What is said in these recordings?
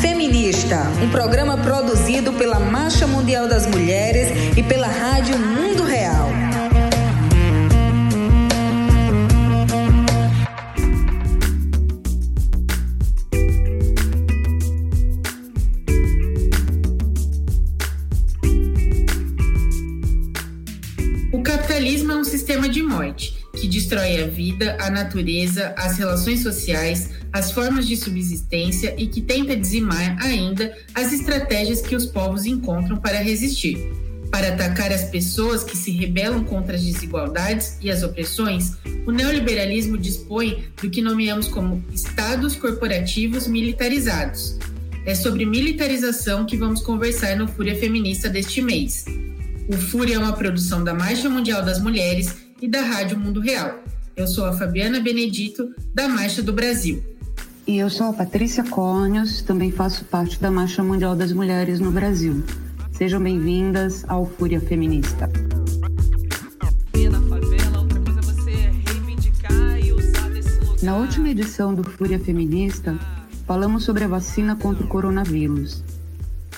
Feminista, um programa produzido pela Marcha Mundial das Mulheres e pela Rádio Mundo Real. Que destrói a vida, a natureza, as relações sociais, as formas de subsistência e que tenta dizimar ainda as estratégias que os povos encontram para resistir. Para atacar as pessoas que se rebelam contra as desigualdades e as opressões, o neoliberalismo dispõe do que nomeamos como estados corporativos militarizados. É sobre militarização que vamos conversar no Fúria Feminista deste mês. O Fúria é uma produção da Marcha Mundial das Mulheres e da Rádio Mundo Real. Eu sou a Fabiana Benedito, da Marcha do Brasil. E eu sou a Patrícia Cônios, também faço parte da Marcha Mundial das Mulheres no Brasil. Sejam bem-vindas ao Fúria Feminista. Na última edição do Fúria Feminista, falamos sobre a vacina contra o coronavírus.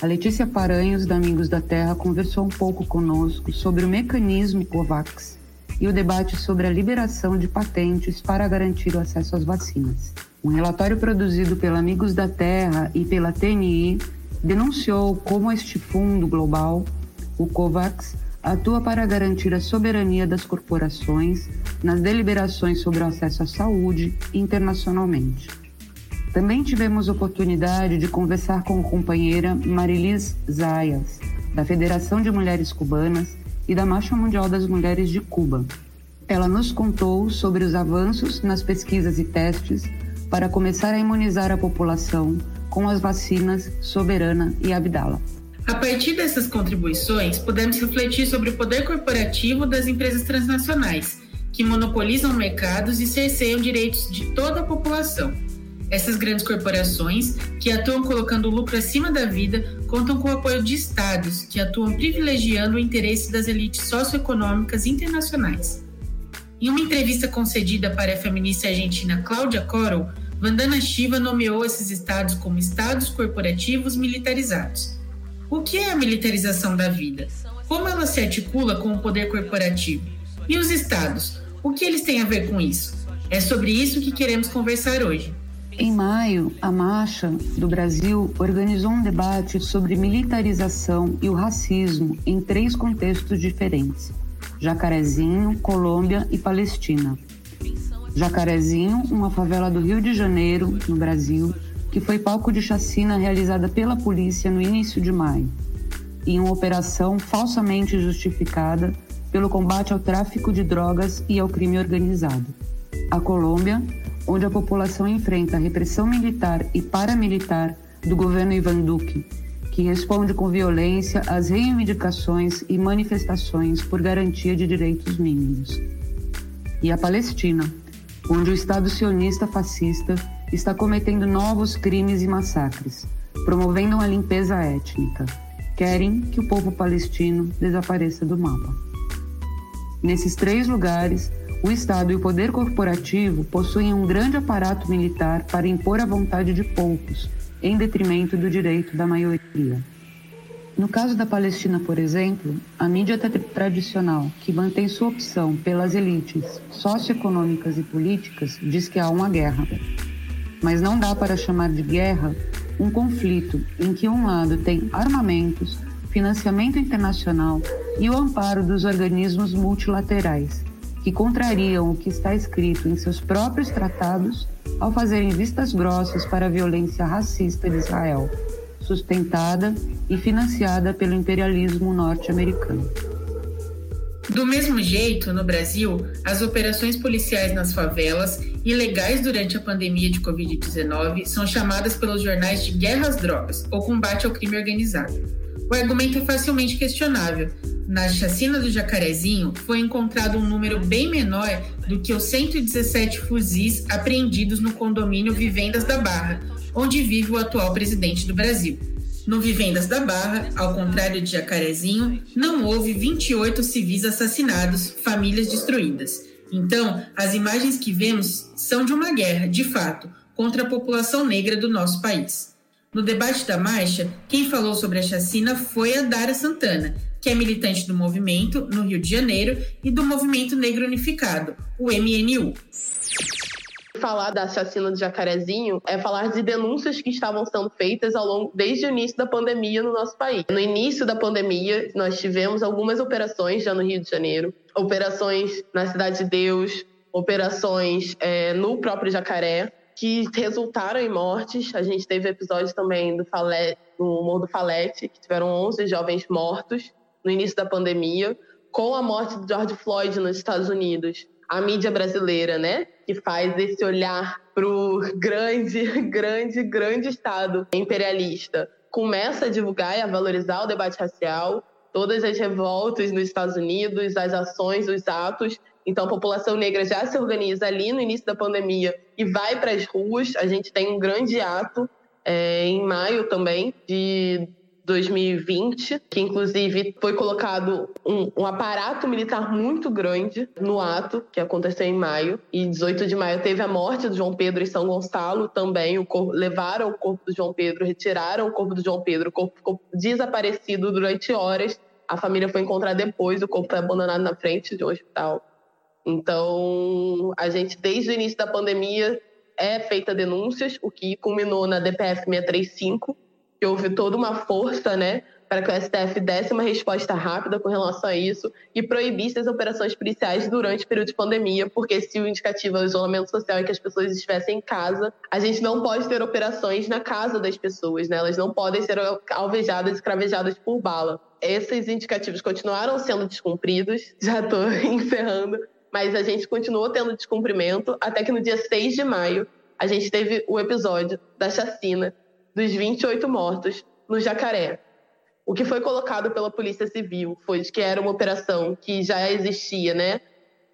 A Letícia Paranhos, da Amigos da Terra, conversou um pouco conosco sobre o mecanismo COVAX e o debate sobre a liberação de patentes para garantir o acesso às vacinas. Um relatório produzido pela Amigos da Terra e pela TNI denunciou como este fundo global, o COVAX, atua para garantir a soberania das corporações nas deliberações sobre o acesso à saúde internacionalmente. Também tivemos oportunidade de conversar com a companheira Marilis Zayas, da Federação de Mulheres Cubanas e da Marcha Mundial das Mulheres de Cuba. Ela nos contou sobre os avanços nas pesquisas e testes para começar a imunizar a população com as vacinas Soberana e Abdala. A partir dessas contribuições, podemos refletir sobre o poder corporativo das empresas transnacionais, que monopolizam mercados e cerceiam direitos de toda a população. Essas grandes corporações, que atuam colocando o lucro acima da vida, contam com o apoio de estados, que atuam privilegiando o interesse das elites socioeconômicas internacionais. Em uma entrevista concedida para a feminista argentina Cláudia Coro, Vandana Shiva nomeou esses estados como estados corporativos militarizados. O que é a militarização da vida? Como ela se articula com o poder corporativo? E os estados? O que eles têm a ver com isso? É sobre isso que queremos conversar hoje. Em maio, a Marcha do Brasil organizou um debate sobre militarização e o racismo em três contextos diferentes Jacarezinho, Colômbia e Palestina. Jacarezinho, uma favela do Rio de Janeiro, no Brasil, que foi palco de chacina realizada pela polícia no início de maio, em uma operação falsamente justificada pelo combate ao tráfico de drogas e ao crime organizado. A Colômbia, onde a população enfrenta a repressão militar e paramilitar do governo Ivan Duque que responde com violência às reivindicações e manifestações por garantia de direitos mínimos. E a Palestina, onde o Estado sionista fascista está cometendo novos crimes e massacres, promovendo uma limpeza étnica. Querem que o povo palestino desapareça do mapa. Nesses três lugares, o Estado e o poder corporativo possuem um grande aparato militar para impor a vontade de poucos em detrimento do direito da maioria. No caso da Palestina, por exemplo, a mídia tradicional, que mantém sua opção pelas elites socioeconômicas e políticas, diz que há uma guerra. Mas não dá para chamar de guerra um conflito em que um lado tem armamentos, financiamento internacional e o amparo dos organismos multilaterais, que contrariam o que está escrito em seus próprios tratados ao fazerem vistas grossas para a violência racista de Israel, sustentada e financiada pelo imperialismo norte-americano. Do mesmo jeito, no Brasil, as operações policiais nas favelas, ilegais durante a pandemia de Covid-19, são chamadas pelos jornais de guerra às drogas ou combate ao crime organizado. O argumento é facilmente questionável, na chacina do Jacarezinho, foi encontrado um número bem menor do que os 117 fuzis apreendidos no condomínio Vivendas da Barra, onde vive o atual presidente do Brasil. No Vivendas da Barra, ao contrário de Jacarezinho, não houve 28 civis assassinados, famílias destruídas. Então, as imagens que vemos são de uma guerra, de fato, contra a população negra do nosso país. No debate da marcha, quem falou sobre a chacina foi a Dara Santana, que é militante do movimento no Rio de Janeiro e do Movimento Negro Unificado, o MNU. Falar da chacina do Jacarezinho é falar de denúncias que estavam sendo feitas ao longo desde o início da pandemia no nosso país. No início da pandemia, nós tivemos algumas operações já no Rio de Janeiro, operações na Cidade de Deus, operações é, no próprio Jacaré, que resultaram em mortes. A gente teve episódios também do, Falete, do Morro do Falete, que tiveram 11 jovens mortos no início da pandemia, com a morte de George Floyd nos Estados Unidos. A mídia brasileira, né, que faz esse olhar para o grande, grande, grande Estado imperialista, começa a divulgar e a valorizar o debate racial, todas as revoltas nos Estados Unidos, as ações, os atos. Então, a população negra já se organiza ali no início da pandemia e vai para as ruas. A gente tem um grande ato é, em maio também de 2020, que inclusive foi colocado um, um, aparato militar muito grande no ato que aconteceu em maio. E 18 de maio teve a morte do João Pedro em São Gonçalo também. O corpo, levaram o corpo do João Pedro, retiraram o corpo do João Pedro. O corpo ficou desaparecido durante horas. A família foi encontrada depois, o corpo foi abandonado na frente de um hospital. Então, a gente, desde o início da pandemia, é feita denúncias, o que culminou na DPF 635, que houve toda uma força, né, para que o STF desse uma resposta rápida com relação a isso e proibisse as operações policiais durante o período de pandemia, porque se o indicativo é o isolamento social e que as pessoas estivessem em casa, a gente não pode ter operações na casa das pessoas, né? Elas não podem ser alvejadas, escravejadas por bala. Esses indicativos continuaram sendo descumpridos, já estou encerrando, mas a gente continuou tendo descumprimento até que no dia 6 de maio a gente teve o episódio da chacina dos 28 mortos no Jacaré. O que foi colocado pela Polícia Civil foi que era uma operação que já existia, né?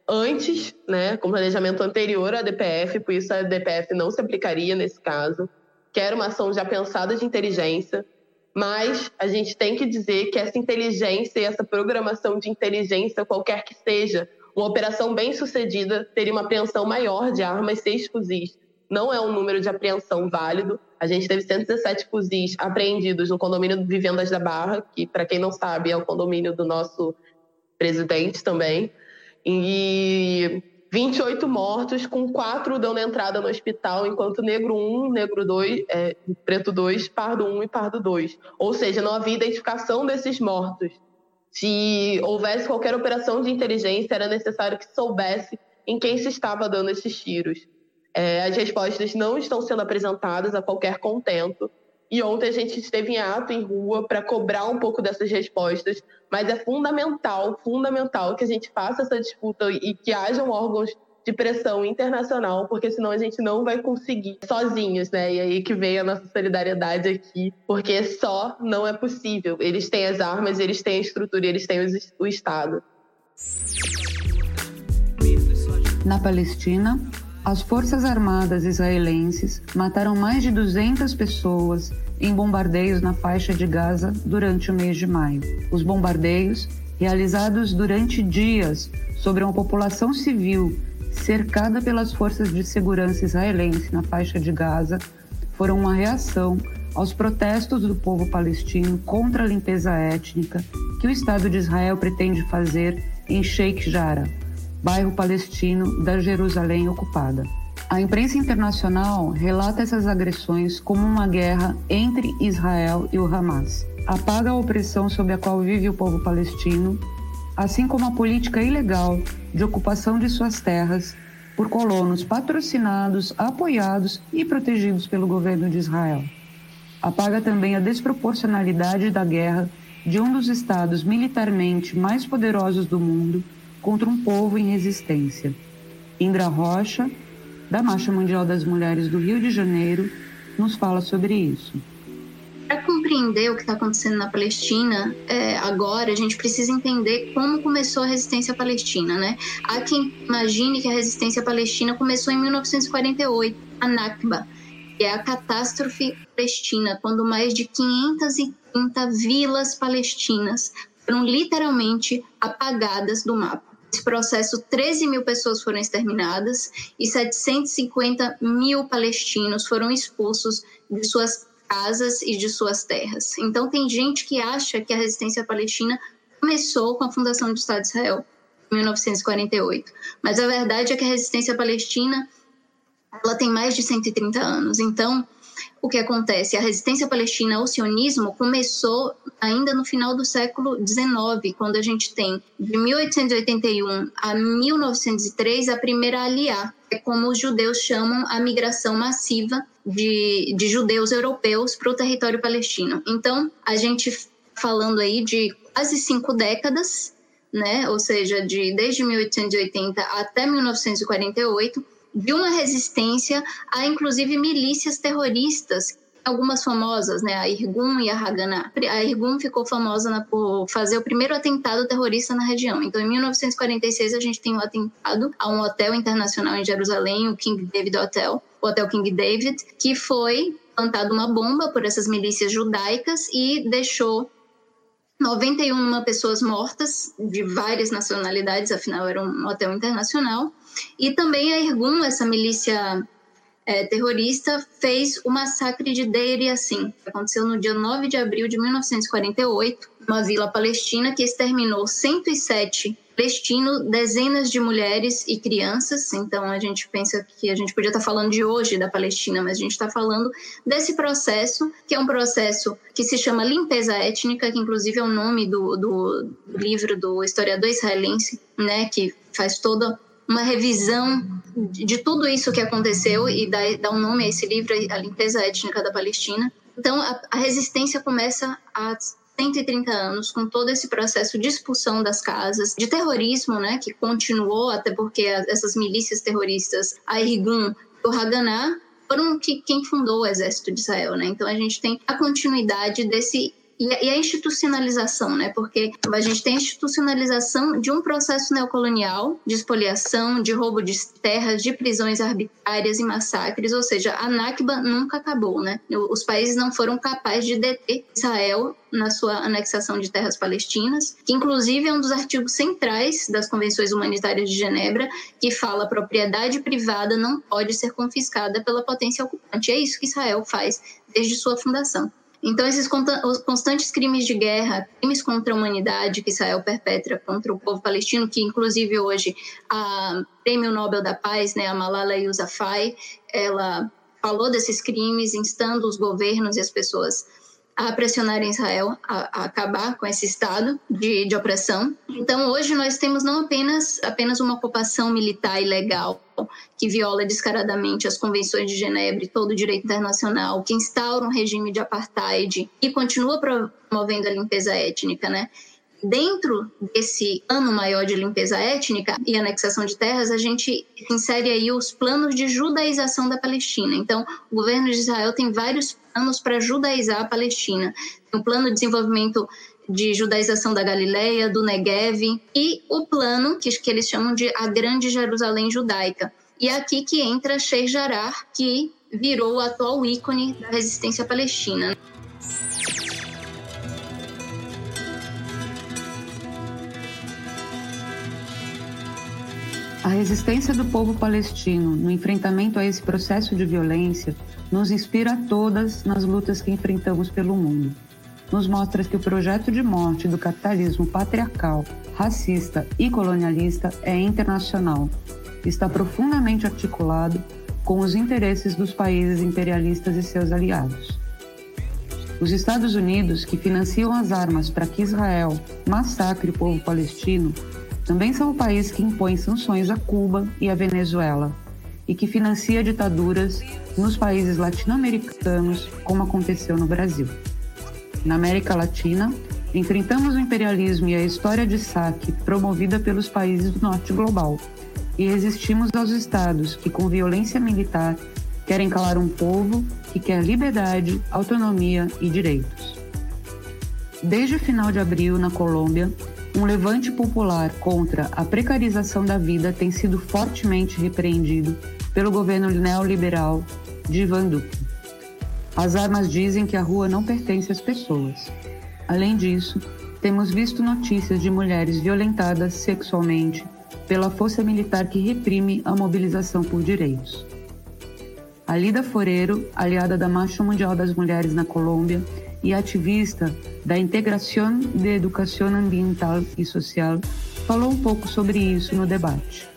Antes, né, com planejamento anterior à DPF, por isso a DPF não se aplicaria nesse caso, que era uma ação já pensada de inteligência, mas a gente tem que dizer que essa inteligência e essa programação de inteligência, qualquer que seja, uma operação bem sucedida teria uma apreensão maior de armas, seis fuzis. Não é um número de apreensão válido, a gente teve 117 fuzis apreendidos no condomínio Vivendas da Barra, que, para quem não sabe, é o condomínio do nosso presidente também. E 28 mortos, com quatro dando entrada no hospital, enquanto negro 1, negro 2, é, preto 2, pardo 1 e pardo 2. Ou seja, não havia identificação desses mortos. Se houvesse qualquer operação de inteligência, era necessário que soubesse em quem se estava dando esses tiros. É, as respostas não estão sendo apresentadas a qualquer contento. E ontem a gente esteve em ato em rua para cobrar um pouco dessas respostas, mas é fundamental, fundamental que a gente faça essa disputa e que hajam órgãos de pressão internacional, porque senão a gente não vai conseguir sozinhos, né? E aí que vem a nossa solidariedade aqui, porque só não é possível. Eles têm as armas, eles têm a estrutura, eles têm o Estado. Na Palestina, as Forças Armadas israelenses mataram mais de 200 pessoas em bombardeios na faixa de Gaza durante o mês de maio. Os bombardeios, realizados durante dias sobre uma população civil cercada pelas forças de segurança israelense na faixa de Gaza, foram uma reação aos protestos do povo palestino contra a limpeza étnica que o Estado de Israel pretende fazer em Sheikh Jarrah, bairro palestino da Jerusalém ocupada. A imprensa internacional relata essas agressões como uma guerra entre Israel e o Hamas. Apaga a opressão sob a qual vive o povo palestino, assim como a política ilegal de ocupação de suas terras por colonos patrocinados, apoiados e protegidos pelo governo de Israel. Apaga também a desproporcionalidade da guerra de um dos estados militarmente mais poderosos do mundo contra um povo em resistência. Indra Rocha, da Marcha Mundial das Mulheres do Rio de Janeiro, nos fala sobre isso. Para compreender o que está acontecendo na Palestina, é, agora a gente precisa entender como começou a resistência palestina, né? Há quem imagine que a resistência palestina começou em 1948, a Nakba, que é a catástrofe palestina, quando mais de 530 vilas palestinas foram literalmente apagadas do mapa. Nesse processo, 13 mil pessoas foram exterminadas e 750 mil palestinos foram expulsos de suas casas e de suas terras. Então tem gente que acha que a resistência palestina começou com a fundação do Estado de Israel, em 1948. Mas a verdade é que a resistência palestina ela tem mais de 130 anos. Então, o que acontece? A resistência palestina ao sionismo começou ainda no final do século XIX, quando a gente tem de 1881 a 1903 a primeira aliá, é como os judeus chamam a migração massiva de, de judeus europeus para o território palestino. Então, a gente falando aí de quase cinco décadas, né? Ou seja, de desde 1880 até 1948 de uma resistência a inclusive milícias terroristas algumas famosas, né, a Irgun e a Haganah. A Irgun ficou famosa na, por fazer o primeiro atentado terrorista na região. Então, em 1946, a gente tem um atentado a um hotel internacional em Jerusalém, o King David Hotel, o Hotel King David, que foi plantada uma bomba por essas milícias judaicas e deixou 91 pessoas mortas de várias nacionalidades, afinal era um hotel internacional. E também a Irgun, essa milícia é, terrorista, fez o massacre de Deir Yassin, aconteceu no dia 9 de abril de 1948, uma vila palestina que exterminou 107 palestinos, dezenas de mulheres e crianças. Então a gente pensa que a gente podia estar falando de hoje da Palestina, mas a gente está falando desse processo, que é um processo que se chama limpeza étnica, que inclusive é o nome do, do livro do historiador israelense, né, que faz toda uma revisão de tudo isso que aconteceu e dá, dá um nome a esse livro, A Limpeza Étnica da Palestina. Então, a, a resistência começa há 130 anos, com todo esse processo de expulsão das casas, de terrorismo, né, que continuou, até porque essas milícias terroristas, a Irgun e o Haganah, foram que, quem fundou o exército de Israel, né? Então a gente tem a continuidade desse e a institucionalização, né? Porque a gente tem a institucionalização de um processo neocolonial de expoliação, de roubo de terras, de prisões arbitrárias e massacres, ou seja, a Nakba nunca acabou, né? Os países não foram capazes de deter Israel na sua anexação de terras palestinas, que inclusive é um dos artigos centrais das convenções humanitárias de Genebra, que fala a propriedade privada não pode ser confiscada pela potência ocupante. É isso que Israel faz desde sua fundação. Então, esses constantes crimes de guerra, crimes contra a humanidade que Israel perpetra contra o povo palestino, que inclusive hoje a Prêmio Nobel da Paz, né, a Malala Yousafzai, ela falou desses crimes, instando os governos e as pessoas a pressionar Israel a, a, acabar com esse estado de, de opressão. Então, hoje nós temos não apenas, apenas uma ocupação militar ilegal que viola descaradamente as convenções de Genebra e todo o direito internacional, que instaura um regime de apartheid e continua promovendo a limpeza étnica, né? Dentro desse ano maior de limpeza étnica e anexação de terras, a gente insere aí os planos de judaização da Palestina. Então, o governo de Israel tem vários planos para judaizar a Palestina. Tem o plano de desenvolvimento de judaização da Galileia, do Negev e o plano que, que eles chamam de a Grande Jerusalém Judaica. E é aqui que entra Sheikh Jarrah, que virou o atual ícone da resistência palestina. A resistência do povo palestino no enfrentamento a esse processo de violência nos inspira a todas nas lutas que enfrentamos pelo mundo. Nos mostra que o projeto de morte do capitalismo patriarcal, racista e colonialista é internacional. Está profundamente articulado com os interesses dos países imperialistas e seus aliados. Os Estados Unidos, que financiam as armas para que Israel massacre o povo palestino, também são o país que impõe sanções a Cuba e a Venezuela e que financia ditaduras nos países latino-americanos, como aconteceu no Brasil. Na América Latina, enfrentamos o imperialismo e a história de saque promovida pelos países do norte global e resistimos aos estados que, com violência militar, querem calar um povo que quer liberdade, autonomia e direitos. Desde o final de abril, na Colômbia, um levante popular contra a precarização da vida tem sido fortemente repreendido pelo governo neoliberal de Ivan Duque. As armas dizem que a rua não pertence às pessoas. Além disso, temos visto notícias de mulheres violentadas sexualmente pela força militar que reprime a mobilização por direitos. Alida Foreiro, aliada da Marcha Mundial das Mulheres na Colômbia e ativista da Integração de Educação Ambiental e Social, falou um pouco sobre isso no debate.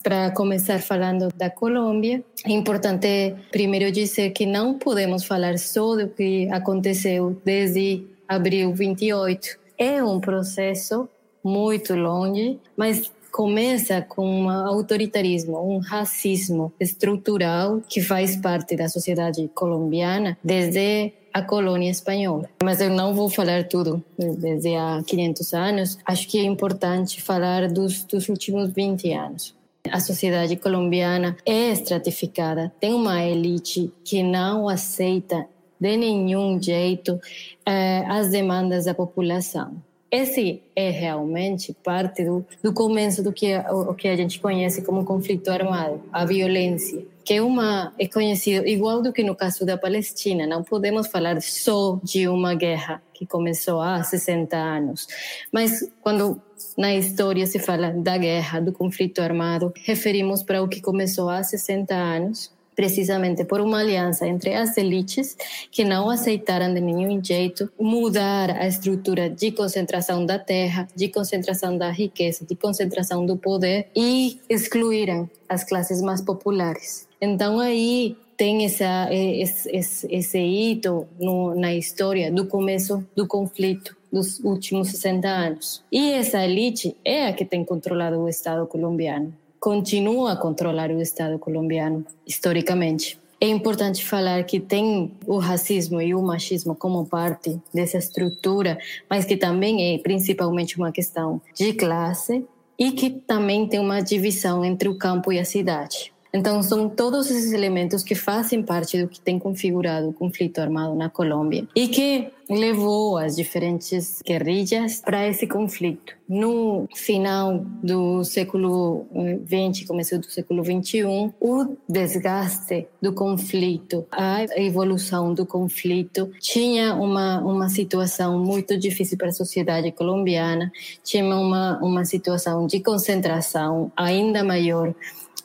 Para começar falando da Colômbia, é importante primeiro dizer que não podemos falar só do que aconteceu desde abril 28. É um processo muito longe, mas começa com um autoritarismo, um racismo estrutural que faz parte da sociedade colombiana desde a colônia espanhola. Mas eu não vou falar tudo desde há 500 anos. Acho que é importante falar dos, dos últimos 20 anos. A sociedade colombiana é estratificada, tem uma elite que não aceita de nenhum jeito eh, as demandas da população. Esse é realmente parte do, do começo do que o, o que a gente conhece como conflito armado, a violência, que é uma é conhecido igual do que no caso da Palestina. Não podemos falar só de uma guerra que começou há 60 anos, mas quando na história se fala da guerra, do conflito armado, referimos para o que começou há 60 anos precisamente por uma aliança entre as elites que não aceitaram de nenhum jeito mudar a estrutura de concentração da terra, de concentração da riqueza, de concentração do poder e excluíram as classes mais populares. Então aí tem essa, esse, esse, esse hito no, na história do começo do conflito dos últimos 60 anos. E essa elite é a que tem controlado o Estado colombiano continua a controlar o Estado colombiano, historicamente. É importante falar que tem o racismo e o machismo como parte dessa estrutura, mas que também é principalmente uma questão de classe e que também tem uma divisão entre o campo e a cidade. Então, são todos esses elementos que fazem parte do que tem configurado o conflito armado na Colômbia e que levou as diferentes guerrilhas para esse conflito. No final do século XX, começo do século XXI, o desgaste do conflito, a evolução do conflito tinha uma, uma situação muito difícil para a sociedade colombiana, tinha uma, uma situação de concentração ainda maior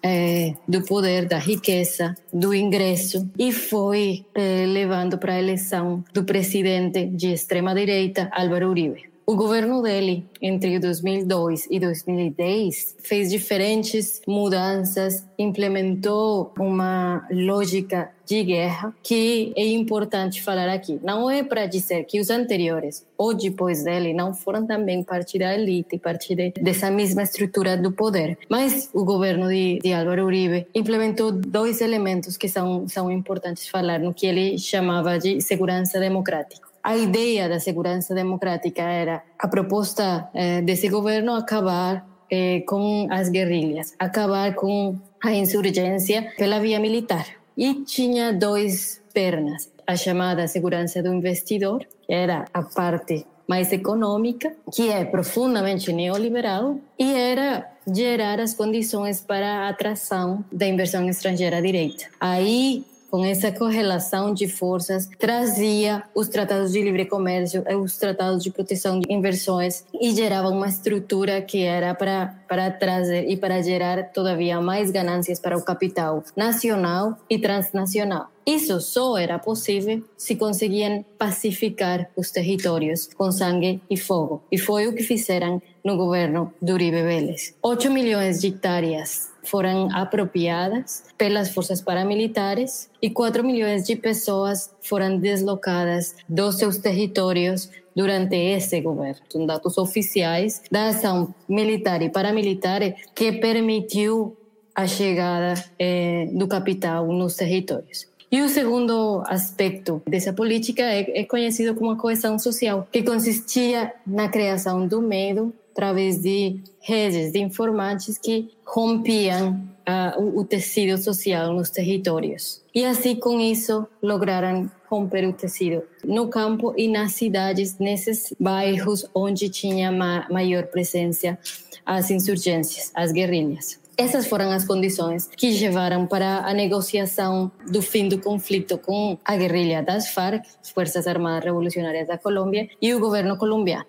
é, do poder, da riqueza, do ingresso e foi é, levando para a eleição do presidente de extrema direita Álvaro Uribe. O governo dele, entre 2002 e 2010, fez diferentes mudanças, implementou uma lógica de guerra que é importante falar aqui. Não é para dizer que os anteriores ou depois dele não foram também parte da elite, parte de, dessa mesma estrutura do poder. Mas o governo de, de Álvaro Uribe implementou dois elementos que são, são importantes falar no que ele chamava de segurança democrática a ideia da segurança democrática era a proposta eh, desse governo acabar eh, com as guerrilhas, acabar com a insurgência pela via militar. E tinha dois pernas, a chamada segurança do investidor, que era a parte mais econômica, que é profundamente neoliberal, e era gerar as condições para a atração da inversão estrangeira direita. Aí com essa correlação de forças, trazia os tratados de livre comércio, os tratados de proteção de inversões e gerava uma estrutura que era para, para trazer e para gerar todavia mais ganâncias para o capital nacional e transnacional. Isso só era possível se conseguiam pacificar os territórios com sangue e fogo. E foi o que fizeram no governo do Uribe Vélez. 8 milhões de hectares foram apropriadas pelas forças paramilitares e 4 milhões de pessoas foram deslocadas dos seus territórios durante esse governo. São dados oficiais da ação militar e paramilitar que permitiu a chegada eh, do capital nos territórios. E o segundo aspecto dessa política é, é conhecido como a coesão social, que consistia na criação do medo através de redes de informantes que rompiam uh, o, o, tecido social nos territórios. E assim, com isso, lograram romper o tecido no campo e nas cidades, nesses bairros onde tinha ma maior presença as insurgências, as guerrilhas. Essas foram as condições que levaram para a negociação do fim do conflito com a guerrilha das FARC, Forças Armadas Revolucionárias da Colômbia, e o governo colombiano.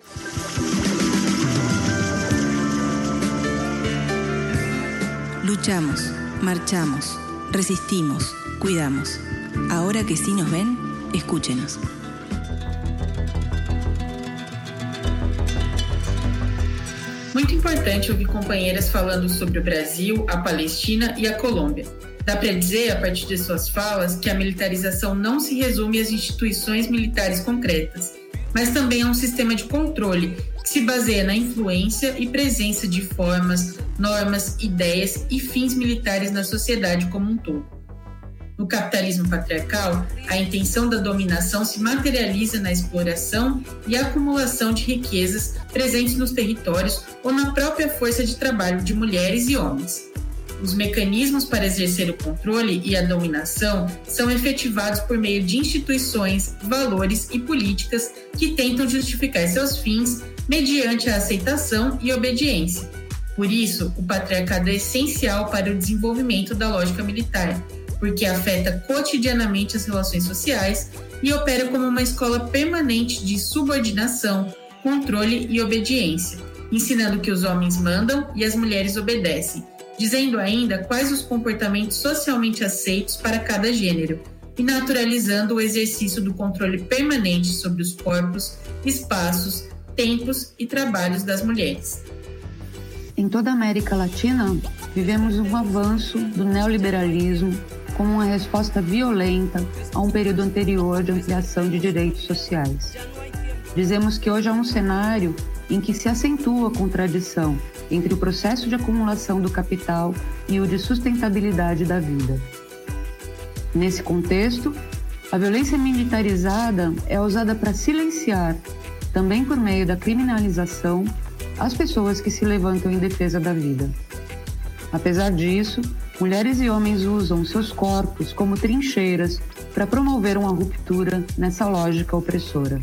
Luchamos, marchamos, Resistimos, cuidamos. Ahora que sí nos ven, escúchenos. Muito importante ouvir companheiras falando sobre o Brasil, a Palestina e a Colômbia. Dá para dizer, a partir de suas falas, que a militarização não se resume às instituições militares concretas, mas também a um sistema de controle que se baseia na influência e presença de formas, normas, ideias e fins militares na sociedade como um todo. No capitalismo patriarcal, a intenção da dominação se materializa na exploração e acumulação de riquezas presentes nos territórios ou na própria força de trabalho de mulheres e homens. Os mecanismos para exercer o controle e a dominação são efetivados por meio de instituições, valores e políticas que tentam justificar seus fins mediante a aceitação e obediência. Por isso, o patriarcado é essencial para o desenvolvimento da lógica militar, porque afeta cotidianamente as relações sociais e opera como uma escola permanente de subordinação, controle e obediência, ensinando que os homens mandam e as mulheres obedecem dizendo ainda quais os comportamentos socialmente aceitos para cada gênero e naturalizando o exercício do controle permanente sobre os corpos, espaços, tempos e trabalhos das mulheres. Em toda a América Latina, vivemos um avanço do neoliberalismo como uma resposta violenta a um período anterior de ampliação de direitos sociais. Dizemos que hoje há um cenário em que se acentua a contradição entre o processo de acumulação do capital e o de sustentabilidade da vida. Nesse contexto, a violência militarizada é usada para silenciar, também por meio da criminalização, as pessoas que se levantam em defesa da vida. Apesar disso, mulheres e homens usam seus corpos como trincheiras para promover uma ruptura nessa lógica opressora.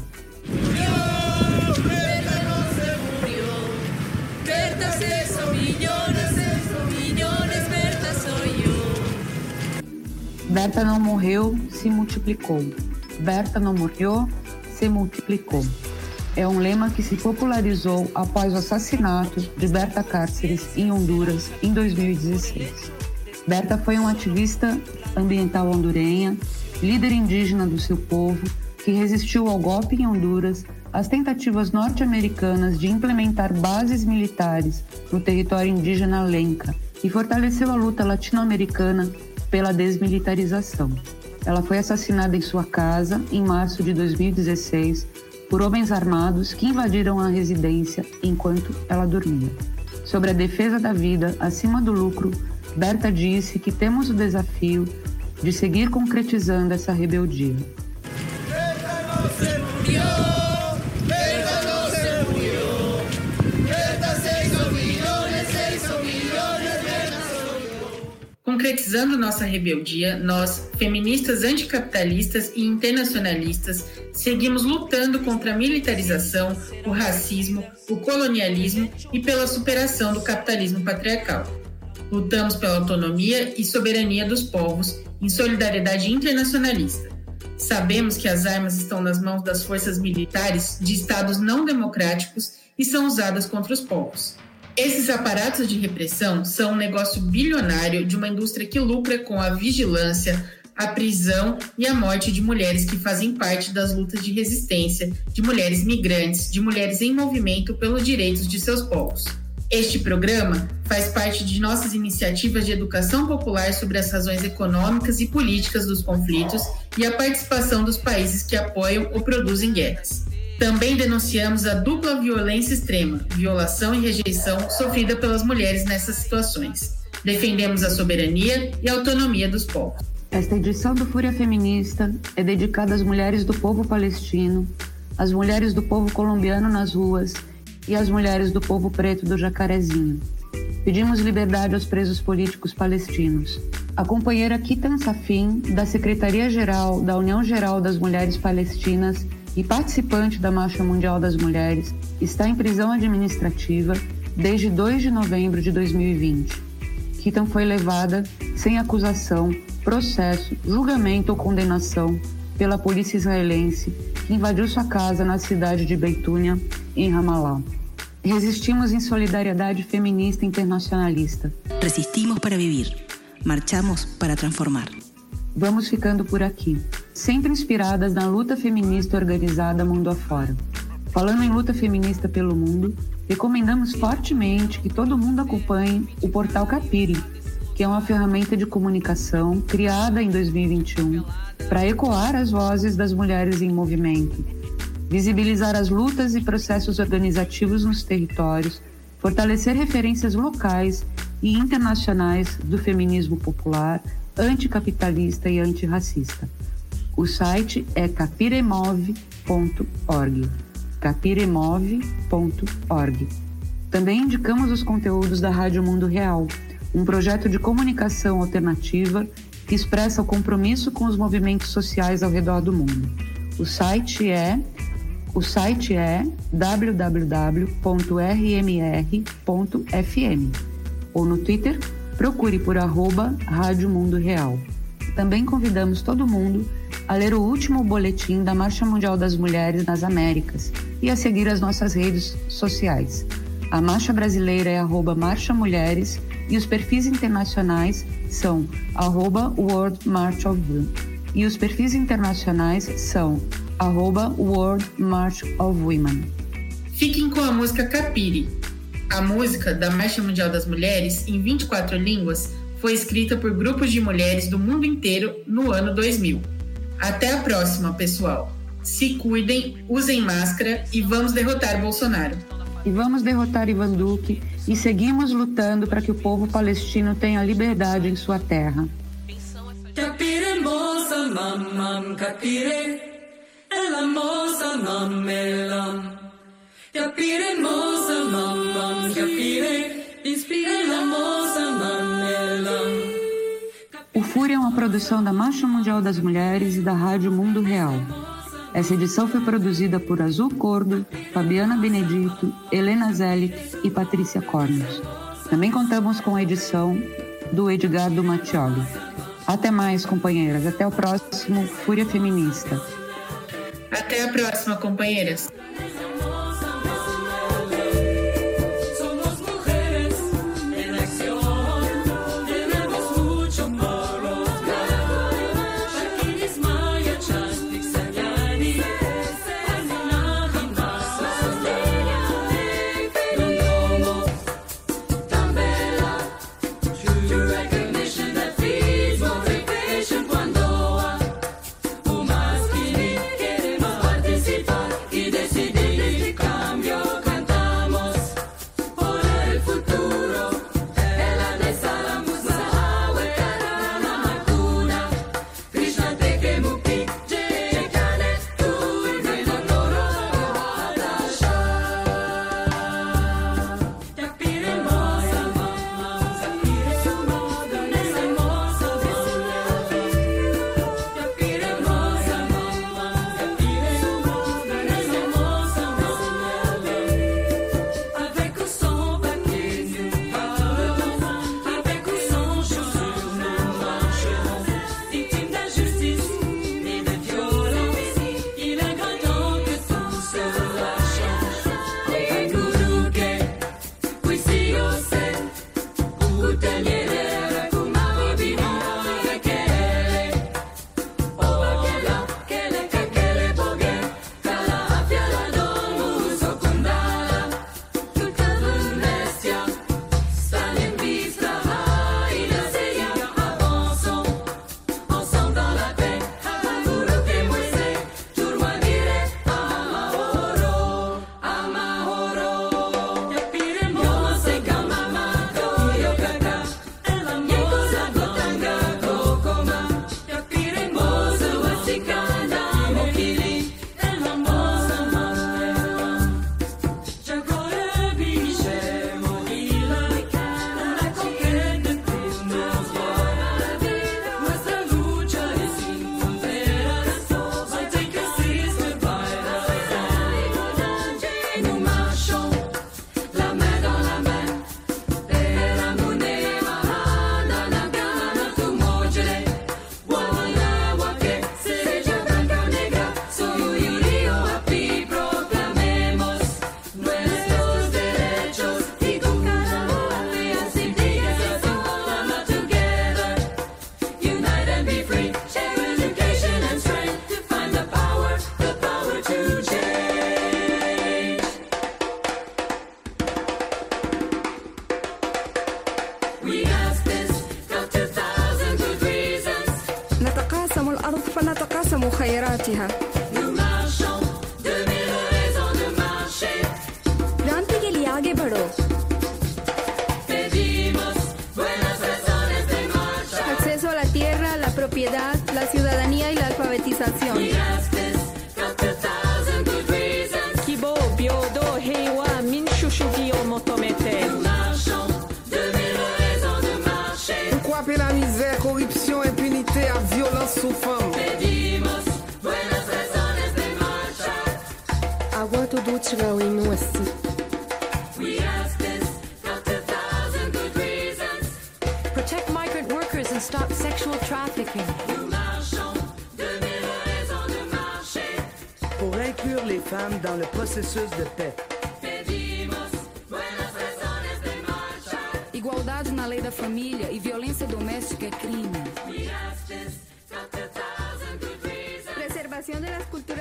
Berta não morreu, se multiplicou. Berta não morreu, se multiplicou. É um lema que se popularizou após o assassinato de Berta Cáceres em Honduras em 2016. Berta foi uma ativista ambiental hondurenha, líder indígena do seu povo, que resistiu ao golpe em Honduras, às tentativas norte-americanas de implementar bases militares no território indígena Lenca e fortaleceu a luta latino-americana pela desmilitarização. Ela foi assassinada em sua casa em março de 2016 por homens armados que invadiram a residência enquanto ela dormia. Sobre a defesa da vida acima do lucro, Berta disse que temos o desafio de seguir concretizando essa rebeldia. Concretizando nossa rebeldia, nós, feministas anticapitalistas e internacionalistas, seguimos lutando contra a militarização, o racismo, o colonialismo e pela superação do capitalismo patriarcal. Lutamos pela autonomia e soberania dos povos em solidariedade internacionalista. Sabemos que as armas estão nas mãos das forças militares de estados não democráticos e são usadas contra os povos. Esses aparatos de repressão são um negócio bilionário de uma indústria que lucra com a vigilância, a prisão e a morte de mulheres que fazem parte das lutas de resistência, de mulheres migrantes, de mulheres em movimento pelos direitos de seus povos. Este programa faz parte de nossas iniciativas de educação popular sobre as razões econômicas e políticas dos conflitos e a participação dos países que apoiam ou produzem guerras. Também denunciamos a dupla violência extrema, violação e rejeição sofrida pelas mulheres nessas situações. Defendemos a soberania e a autonomia dos povos. Esta edição do Fúria Feminista é dedicada às mulheres do povo palestino, às mulheres do povo colombiano nas ruas e às mulheres do povo preto do Jacarezinho. Pedimos liberdade aos presos políticos palestinos. A companheira Kitan Safin, da Secretaria-Geral da União Geral das Mulheres Palestinas, e participante da Marcha Mundial das Mulheres, está em prisão administrativa desde 2 de novembro de 2020. Kitan foi levada sem acusação, processo, julgamento ou condenação pela polícia israelense que invadiu sua casa na cidade de Beitúnia, em Ramallah. Resistimos em solidariedade feminista internacionalista. Resistimos para vivir. Marchamos para transformar. Vamos ficando por aqui, sempre inspiradas na luta feminista organizada mundo afora. Falando em luta feminista pelo mundo, recomendamos fortemente que todo mundo acompanhe o portal Capire, que é uma ferramenta de comunicação criada em 2021 para ecoar as vozes das mulheres em movimento, visibilizar as lutas e processos organizativos nos territórios, fortalecer referências locais e internacionais do feminismo popular, anticapitalista e antirracista. O site é capiremove.org capiremove.org. Também indicamos os conteúdos da Rádio Mundo Real, um projeto de comunicação alternativa que expressa o compromisso com os movimentos sociais ao redor do mundo. O site é o site é www.rmr.fm ou no Twitter procure por arroba Rádio Mundo Real. Também convidamos todo mundo a ler o último boletim da Marcha Mundial das Mulheres nas Américas e a seguir as nossas redes sociais. A marcha brasileira é arroba Marcha Mulheres e os perfis internacionais são arroba World March of Women. E os perfis internacionais são arroba World March of Women. Fiquem com a música Capire. A música da Marcha Mundial das Mulheres, em 24 línguas, foi escrita por grupos de mulheres do mundo inteiro no ano 2000. Até a próxima, pessoal. Se cuidem, usem máscara e vamos derrotar Bolsonaro. E vamos derrotar Ivan Duque e seguimos lutando para que o povo palestino tenha liberdade em sua terra. Capire moça mamam capire ela moça mamelam Capire moça mamam capire inspira ela moça mamelam o Fúria é uma produção da Marcha Mundial das Mulheres e da Rádio Mundo Real. Essa edição foi produzida por Azul Cordo, Fabiana Benedito, Helena Zelic e Patrícia Cornos. Também contamos com a edição do Edgardo Mattioli. Até mais, companheiras. Até o próximo Fúria Feminista. Até a próxima, companheiras. Tuduchga winuasi. Protect migrant workers and stop sexual trafficking. Pour inclure les femmes dans le processus de paix. Igualdade na lei da família e violência doméstica é crime. Preservación de las culturas